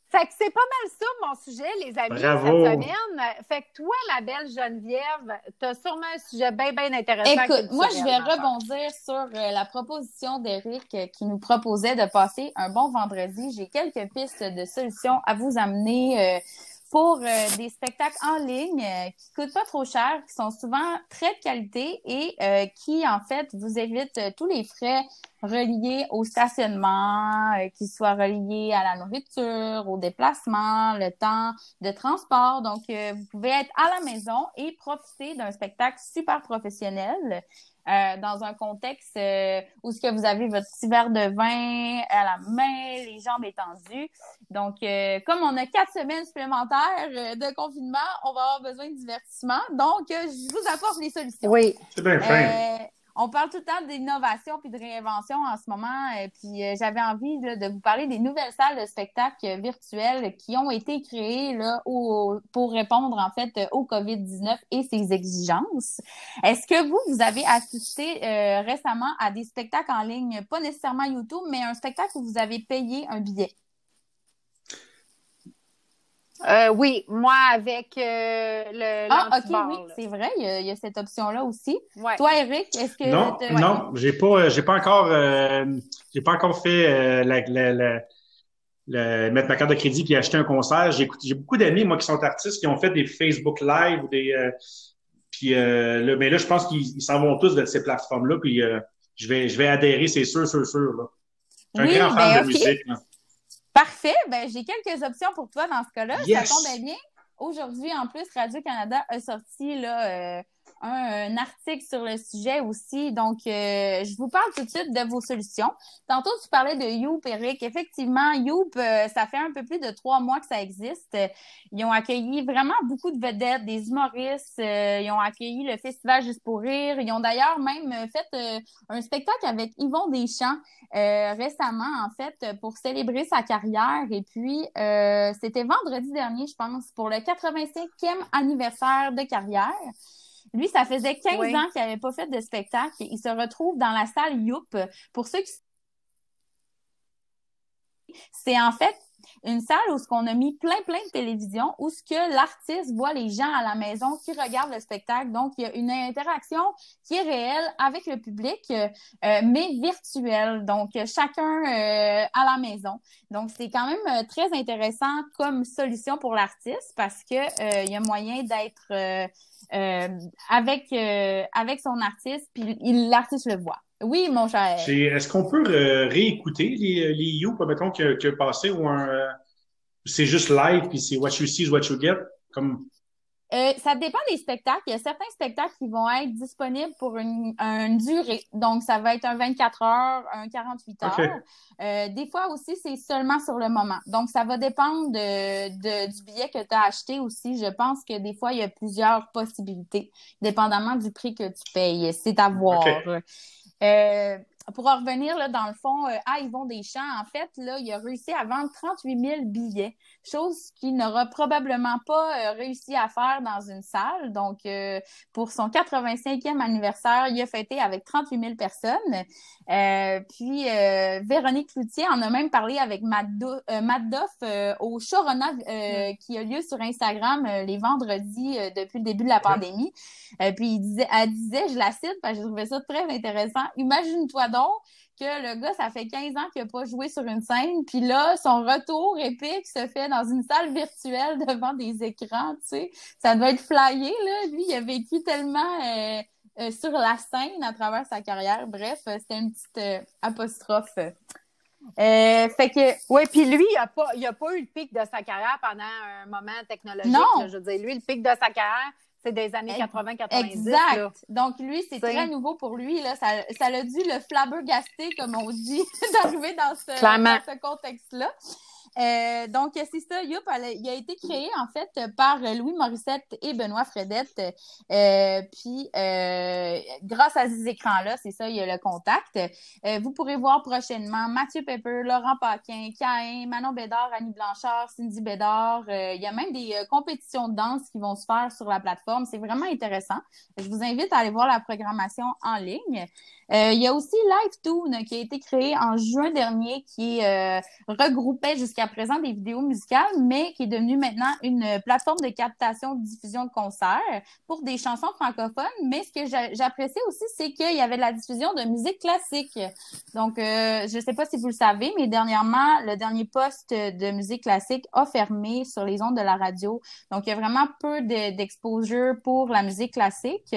Fait que c'est pas mal ça, mon sujet, les amis, Bravo. cette semaine. Fait que toi, la belle Geneviève, t'as sûrement un sujet bien, bien intéressant. Écoute, moi, je vais rebondir sur euh, la proposition d'Éric euh, qui nous proposait de passer un bon vendredi. J'ai quelques pistes de solutions à vous amener. Euh, pour euh, des spectacles en ligne euh, qui coûtent pas trop cher, qui sont souvent très de qualité et euh, qui, en fait, vous évitent tous les frais reliés au stationnement, qui soient reliés à la nourriture, au déplacement, le temps de transport. Donc, vous pouvez être à la maison et profiter d'un spectacle super professionnel. Euh, dans un contexte euh, où ce que vous avez votre petit verre de vin à la main, les jambes étendues. Donc, euh, comme on a quatre semaines supplémentaires de confinement, on va avoir besoin de divertissement. Donc, je vous apporte les solutions. Oui. C'est bien fin on parle tout le temps d'innovation puis de réinvention en ce moment. Et puis euh, j'avais envie de vous parler des nouvelles salles de spectacle virtuelles qui ont été créées là, pour répondre en fait au COVID-19 et ses exigences. Est-ce que vous, vous avez assisté euh, récemment à des spectacles en ligne, pas nécessairement YouTube, mais un spectacle où vous avez payé un billet? Euh, oui, moi avec euh, le Ah, ok, oui, c'est vrai, il y, a, cette option-là aussi. Ouais. Toi, Eric, est-ce que non, non, j'ai pas, j'ai pas encore, euh, j'ai pas encore fait la, la, la, mettre ma carte de crédit puis acheter un concert. J'ai, j'ai beaucoup d'amis moi qui sont artistes qui ont fait des Facebook Live ou des, puis là, mais là, je pense qu'ils s'en vont tous de ces plateformes-là puis je vais, je vais adhérer, c'est sûr, sûr, sûr là. Je suis un grand fan ben, de musique. Là. Parfait. Ben, j'ai quelques options pour toi dans ce cas-là. Ça tombe bien. Aujourd'hui, en plus, Radio-Canada a sorti là, euh, un, article sur le sujet aussi. Donc, euh, je vous parle tout de suite de vos solutions. Tantôt, tu parlais de Youp, Eric. Effectivement, Youp, euh, ça fait un peu plus de trois mois que ça existe. Ils ont accueilli vraiment beaucoup de vedettes, des humoristes. Euh, ils ont accueilli le Festival Juste pour rire. Ils ont d'ailleurs même fait un spectacle avec Yvon Deschamps récemment, en fait, pour célébrer sa carrière. Et puis, c'était vendredi dernier, je pense, pour le 85e anniversaire de carrière. Lui, ça faisait 15 ans qu'il n'avait pas fait de spectacle. Il se retrouve dans la salle Youp. Pour ceux qui... C'est en fait une salle où ce qu'on a mis plein plein de télévision où ce que l'artiste voit les gens à la maison qui regardent le spectacle. Donc il y a une interaction qui est réelle avec le public euh, mais virtuelle. Donc chacun euh, à la maison. Donc c'est quand même euh, très intéressant comme solution pour l'artiste parce que il y a moyen d'être avec avec son artiste puis l'artiste le voit oui, mon cher. Est-ce qu'on peut réécouter les, les You, mettons, qui a, passé ou un. Euh, c'est juste live, puis c'est what you see is what you get? Comme... Euh, ça dépend des spectacles. Il y a certains spectacles qui vont être disponibles pour une, durée. Donc, ça va être un 24 heures, un 48 heures. Euh, des fois aussi, c'est seulement sur le moment. Donc, ça va dépendre de, du billet que tu as acheté aussi. Je pense que des fois, il y a plusieurs possibilités, dépendamment du prix que tu payes. C'est à voir. Euh, pour en revenir là, dans le fond euh, à Yvon Deschamps, en fait, là, il a réussi à vendre 38 000 billets, chose qu'il n'aura probablement pas euh, réussi à faire dans une salle. Donc, euh, pour son 85e anniversaire, il a fêté avec 38 000 personnes. puis, Véronique Cloutier en a même parlé avec Matt, Doff au Shorona mm. qui a lieu sur Instagram les vendredis depuis le début de la pandémie. puis, il disait, elle disait, je la cite, parce que je trouvais ça très intéressant, imagine-toi que le gars, ça fait 15 ans qu'il n'a pas joué sur une scène, puis là, son retour épique se fait dans une salle virtuelle devant des écrans, tu sais. Ça doit être flyé, là. Lui, il a vécu tellement euh, euh, sur la scène à travers sa carrière. Bref, euh, c'était une petite apostrophe. fait que oui, puis lui, il n'a pas, a pas eu le pic de sa carrière pendant un moment technologique. Non. je veux dire, lui, le pic de sa carrière, c'est des années 80-90. Exact. Donc, lui, c'est très nouveau pour lui. Là. Ça, ça l'a dû le flabbergaster, comme on dit, d'arriver dans ce, dans ce contexte-là. Euh, donc, c'est ça, Youp, il a été créé en fait par Louis Morissette et Benoît Fredette. Euh, puis, euh, grâce à ces écrans-là, c'est ça, il y a le contact. Euh, vous pourrez voir prochainement Mathieu Pepper, Laurent Paquin, Caïn, Manon Bédard, Annie Blanchard, Cindy Bédard. Euh, il y a même des compétitions de danse qui vont se faire sur la plateforme. C'est vraiment intéressant. Je vous invite à aller voir la programmation en ligne. Il y a aussi LiveTune qui a été créé en juin dernier, qui regroupait jusqu'à présent des vidéos musicales, mais qui est devenu maintenant une plateforme de captation de diffusion de concerts pour des chansons francophones. Mais ce que j'appréciais aussi, c'est qu'il y avait de la diffusion de musique classique. Donc, euh, je ne sais pas si vous le savez, mais dernièrement, le dernier poste de musique classique a fermé sur les ondes de la radio. Donc, il y a vraiment peu d'exposure pour la musique classique.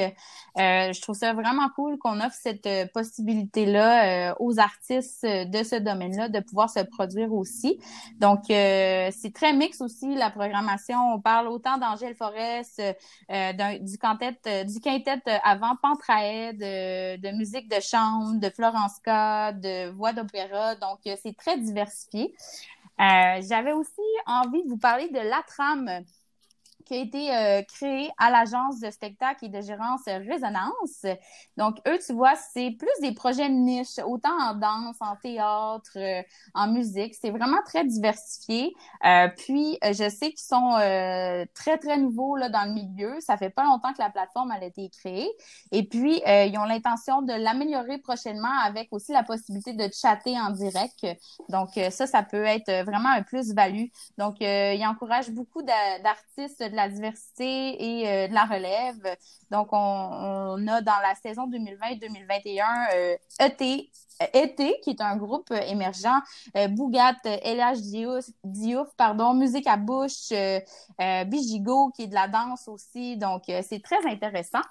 je trouve ça vraiment cool qu'on offre cette possibilité-là euh, aux artistes de ce domaine-là de pouvoir se produire aussi. Donc, c'est très mix aussi, la programmation. On parle autant d'Angèle Forest, du quintet, du quintet avant Pantraed, de, de musique de chambre, de Florence K, de voix d'opéra. Donc, c'est très diversifié. J'avais aussi envie de vous parler de la trame qui a été euh, créé à l'agence de spectacle et de gérance Résonance. Donc, eux, tu vois, c'est plus des projets de niche, autant en danse, en théâtre, euh, en musique. C'est vraiment très diversifié. Euh, puis, je sais qu'ils sont très, très nouveaux là, dans le milieu. Ça fait pas longtemps que la plateforme a été créée. Et puis, ils ont l'intention de l'améliorer prochainement avec aussi la possibilité de chatter en direct. Donc, ça, ça peut être vraiment un plus-value. Donc, ils encouragent beaucoup d'artistes de la diversité et euh, de la relève. Donc, on, a dans la saison 2020-2021 euh, ET, ET, qui est un groupe émergent, euh, Bougat, LH Diouf, pardon, Musique à bouche, Bijigo, qui est de la danse aussi. Donc, c'est très intéressant.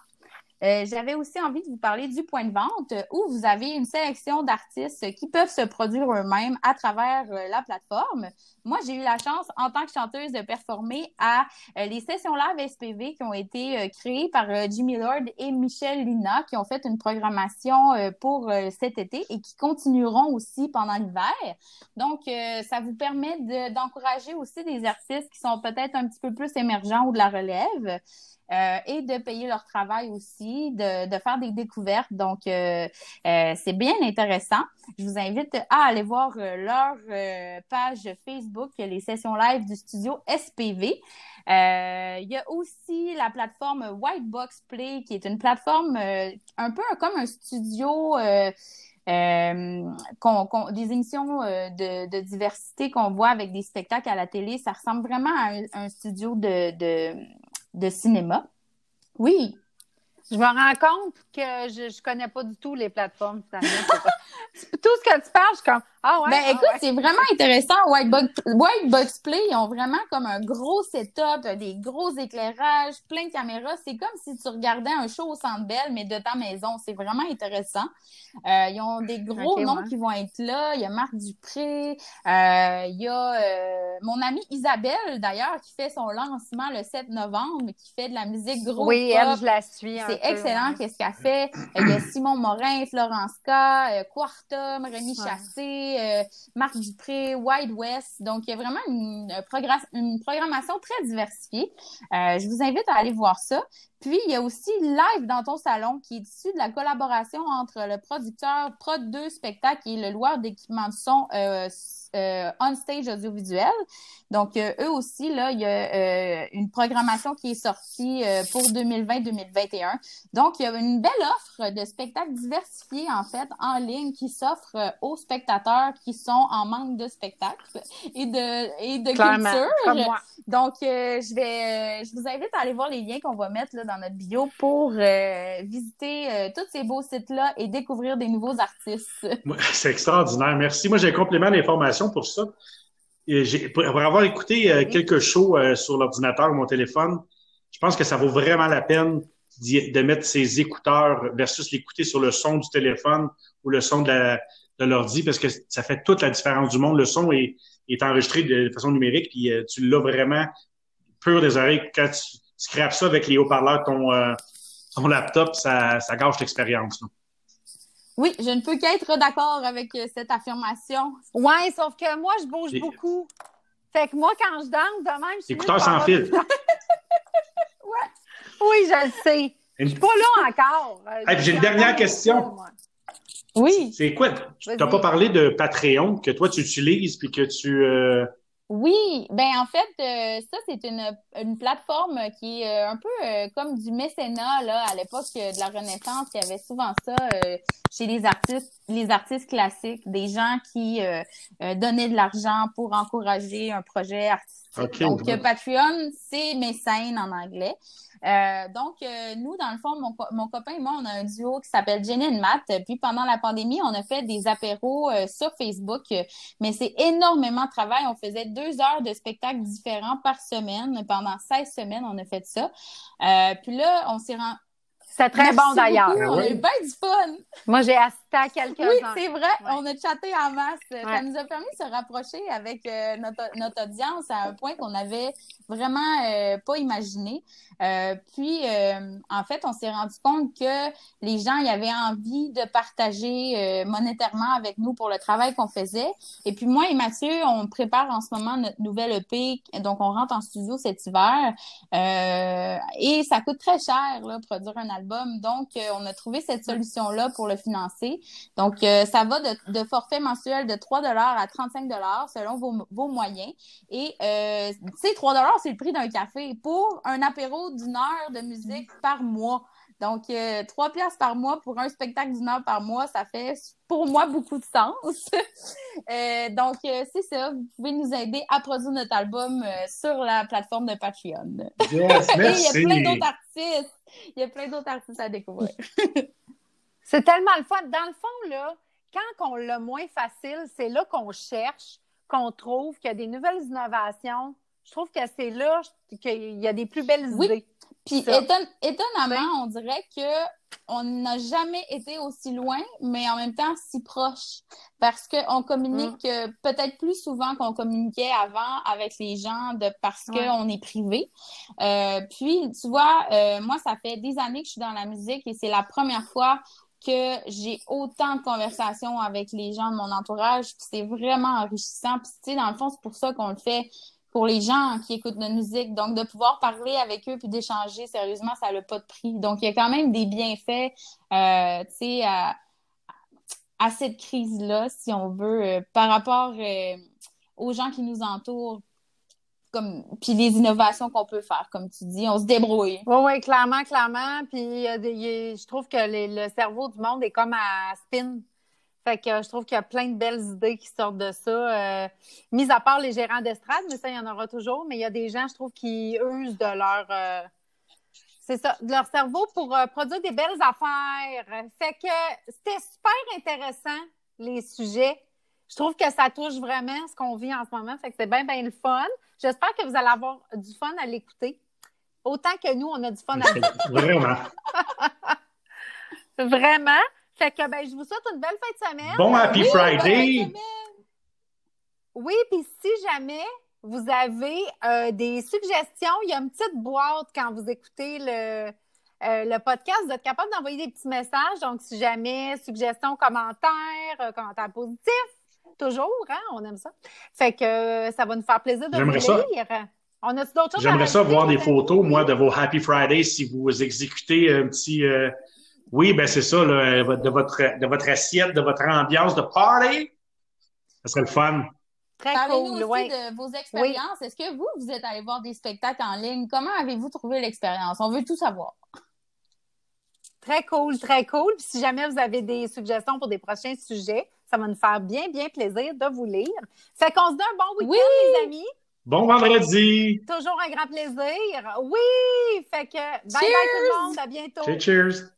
Euh, j'avais aussi envie de vous parler du point de vente où vous avez une sélection d'artistes qui peuvent se produire eux-mêmes à travers euh, la plateforme. Moi, j'ai eu la chance en tant que chanteuse de performer à euh, les sessions live SPV qui ont été créées par Jimmy Lord et Michel Lina qui ont fait une programmation pour cet été et qui continueront aussi pendant l'hiver. Donc, ça vous permet d'encourager aussi des artistes qui sont peut-être un petit peu plus émergents ou de la relève. Euh, et de payer leur travail aussi, de, de faire des découvertes. Donc, euh, euh, c'est bien intéressant. Je vous invite à aller voir leur page Facebook, les sessions live du studio SPV. il y a aussi la plateforme Whitebox Play, qui est une plateforme un peu comme un studio. Euh, des émissions de, de, diversité qu'on voit avec des spectacles à la télé, ça ressemble vraiment à un, un studio de, de, de cinéma. Oui, je me rends compte que je ne connais pas du tout les plateformes. tout ce que tu parles, je suis comme Ah ouais. Ben ah écoute, c'est vraiment intéressant. White Box, Play, ils ont vraiment comme un gros setup, des gros éclairages, plein de caméras. C'est comme si tu regardais un show au Centre Bell, mais de ta maison. C'est vraiment intéressant. Euh, ils ont des gros noms qui vont être là. Il y a Marc Dupré. Euh, il y a euh, mon amie Isabelle, d'ailleurs, qui fait son lancement le 7 novembre, qui fait de la musique gros Oui, elle, je la suis excellent qu'est-ce qu'elle fait? Euh, il y a Simon Morin, Florence K, euh, Quartum, Rémi Chassé, euh, Marc Dupré, Wide West. Donc, il y a vraiment une, une programmation très diversifiée. je vous invite à aller voir ça. Puis, il y a aussi Live dans ton salon, qui est issu de la collaboration entre le producteur Prod 2 Spectacle et le loueur d'équipement de son euh, euh, On Stage Audiovisuel. Donc, euh, eux aussi, là, il y a une programmation qui est sortie pour 2020-2021. Donc, il y a une belle offre de spectacles diversifiés, en fait, en ligne, qui s'offre aux spectateurs qui sont en manque de spectacles et de, et de culture. Donc, je vais, je vous invite à aller voir les liens qu'on va mettre là, dans notre bio pour euh, visiter euh, tous ces beaux sites-là et découvrir des nouveaux artistes. C'est extraordinaire. Merci. Moi, j'ai un complément d'information pour ça. pour avoir écouté euh, quelques shows sur l'ordinateur ou mon téléphone, je pense que ça vaut vraiment la peine de mettre ses écouteurs versus l'écouter sur le son du téléphone ou le son de l'ordi parce que ça fait toute la différence du monde. Le son est, est enregistré de façon numérique puis tu l'as vraiment pur des oreilles quand tu scrapes ça avec les haut-parleurs de ton, euh, ton laptop, ça, ça gâche l'expérience. Oui, je ne peux qu'être d'accord avec euh, cette affirmation. Ouais, sauf que moi, je bouge beaucoup. Fait que moi, quand je danse, de même, je suis. Écouteurs sans fil. ouais. Oui, je le sais. Je suis pas là encore. j'ai une dernière question. oui. C'est quoi? Tu n'as pas parlé de Patreon que toi, tu utilises puis que tu. Euh, oui, ben en fait, euh, ça c'est une, une plateforme qui est euh, un peu euh, comme du mécénat là à l'époque de la Renaissance, il y avait souvent ça chez les artistes, les artistes classiques, des gens qui donnaient de l'argent pour encourager un projet artistique. Donc Patreon, c'est mécène en anglais. Euh, donc, euh, nous, dans le fond, mon, mon, copain et moi, on a un duo qui s'appelle Jenny et Matt. Puis pendant la pandémie, on a fait des apéros euh, sur Facebook, mais c'est énormément de travail. On faisait deux heures de spectacles différents par semaine. Pendant 16 semaines, on a fait ça. puis là, on s'est rendu C'est très bon d'ailleurs. On a eu bien du fun. Moi, j'ai assisté à quelques-uns. Oui, c'est vrai. On a chatté en masse. Ça nous a permis de se rapprocher avec euh, notre, audience à un point qu'on n'avait vraiment euh, pas imaginé. Euh, puis, en fait, on s'est rendu compte que les gens y avaient envie de partager monétairement avec nous pour le travail qu'on faisait. Et puis, moi et Mathieu, on prépare en ce moment notre nouvelle EP. Donc, on rentre en studio cet hiver. et ça coûte très cher, là, produire un album. Donc, on a trouvé cette solution-là pour le financer. Donc, euh, ça va de, de, forfait mensuel de 3 à 35 selon vos, vos moyens. Et, euh, tu sais, 3 c'est le prix d'un café pour un apéro d'une heure de musique par mois. Donc, euh, 3 piastres par mois pour un spectacle d'une heure par mois, ça fait pour moi beaucoup de sens. euh, donc, euh, c'est ça. Vous pouvez nous aider à produire notre album euh, sur la plateforme de Patreon. Yes, merci. il y a plein d'autres artistes. Il y a plein d'autres artistes à découvrir. C'est tellement le fun. Dans le fond, là, quand on l'a moins facile, c'est là qu'on cherche, qu'on trouve qu'il y a des nouvelles innovations. Je trouve que c'est là qu'il y a des plus belles idées. Puis étonnamment, on dirait que on n'a jamais été aussi loin, mais en même temps si proche. Parce qu'on communique mm. euh, peut-être plus souvent qu'on communiquait avant avec les gens de parce qu'on est privé. Euh, puis, tu vois, euh, moi, ça fait des années que je suis dans la musique et c'est la première fois que j'ai autant de conversations avec les gens de mon entourage, c'est vraiment enrichissant. Puis, tu sais, dans le fond, c'est pour ça qu'on le fait pour les gens qui écoutent notre musique. Donc, de pouvoir parler avec eux puis d'échanger, sérieusement, ça n'a pas de prix. Donc, il y a quand même des bienfaits, euh, tu sais, à, cette crise-là, si on veut, euh, par rapport euh, aux gens qui nous entourent comme puis les innovations qu'on peut faire, comme tu dis, on se débrouille. Oui, oui, clairement, clairement. Puis je trouve que le cerveau du monde est comme à spin. Fait que je trouve qu'il y a plein de belles idées qui sortent de ça. Euh, mis à part les gérants d'estrade, mais ça, il y en aura toujours. Mais il y a des gens, je trouve, qui usent de leur euh, c'est ça, de leur cerveau pour euh, produire des belles affaires. Fait que c'était super intéressant, les sujets. Je trouve que ça touche vraiment ce qu'on vit en ce moment. Fait que c'est bien, bien le fun. J'espère que vous allez avoir du fun à l'écouter. Autant que nous, on a du fun à l'écouter. Vraiment. Vraiment. Fait que ben, je vous souhaite une belle fin de semaine. Bon Happy Friday! Oui, puis si jamais vous avez euh, des suggestions, il y a une petite boîte quand vous écoutez le, euh, le podcast. Vous êtes capable d'envoyer des petits messages. Donc, si jamais, suggestions, commentaires, euh, commentaires positifs, toujours, hein, on aime ça. Fait que ça va nous faire plaisir de vous lire. On a d'autres choses J'aimerais ça voir des photos, moi, de vos Happy Fridays si vous exécutez un petit oui, ben c'est ça, là, de, votre, de votre assiette, de votre ambiance de party. Ça serait le fun. Très Parlez-nous aussi de vos expériences. Est-ce que vous, vous êtes allé voir des spectacles en ligne? Comment avez-vous trouvé l'expérience? On veut tout savoir. Très cool, très cool. Puis si jamais vous avez des suggestions pour des prochains sujets, ça va nous faire bien, bien plaisir de vous lire. Fait qu'on se donne un bon week-end, les amis. Bon vendredi. Toujours un grand plaisir. Oui! Fait que bye bye tout le monde. À bientôt. cheers. Thank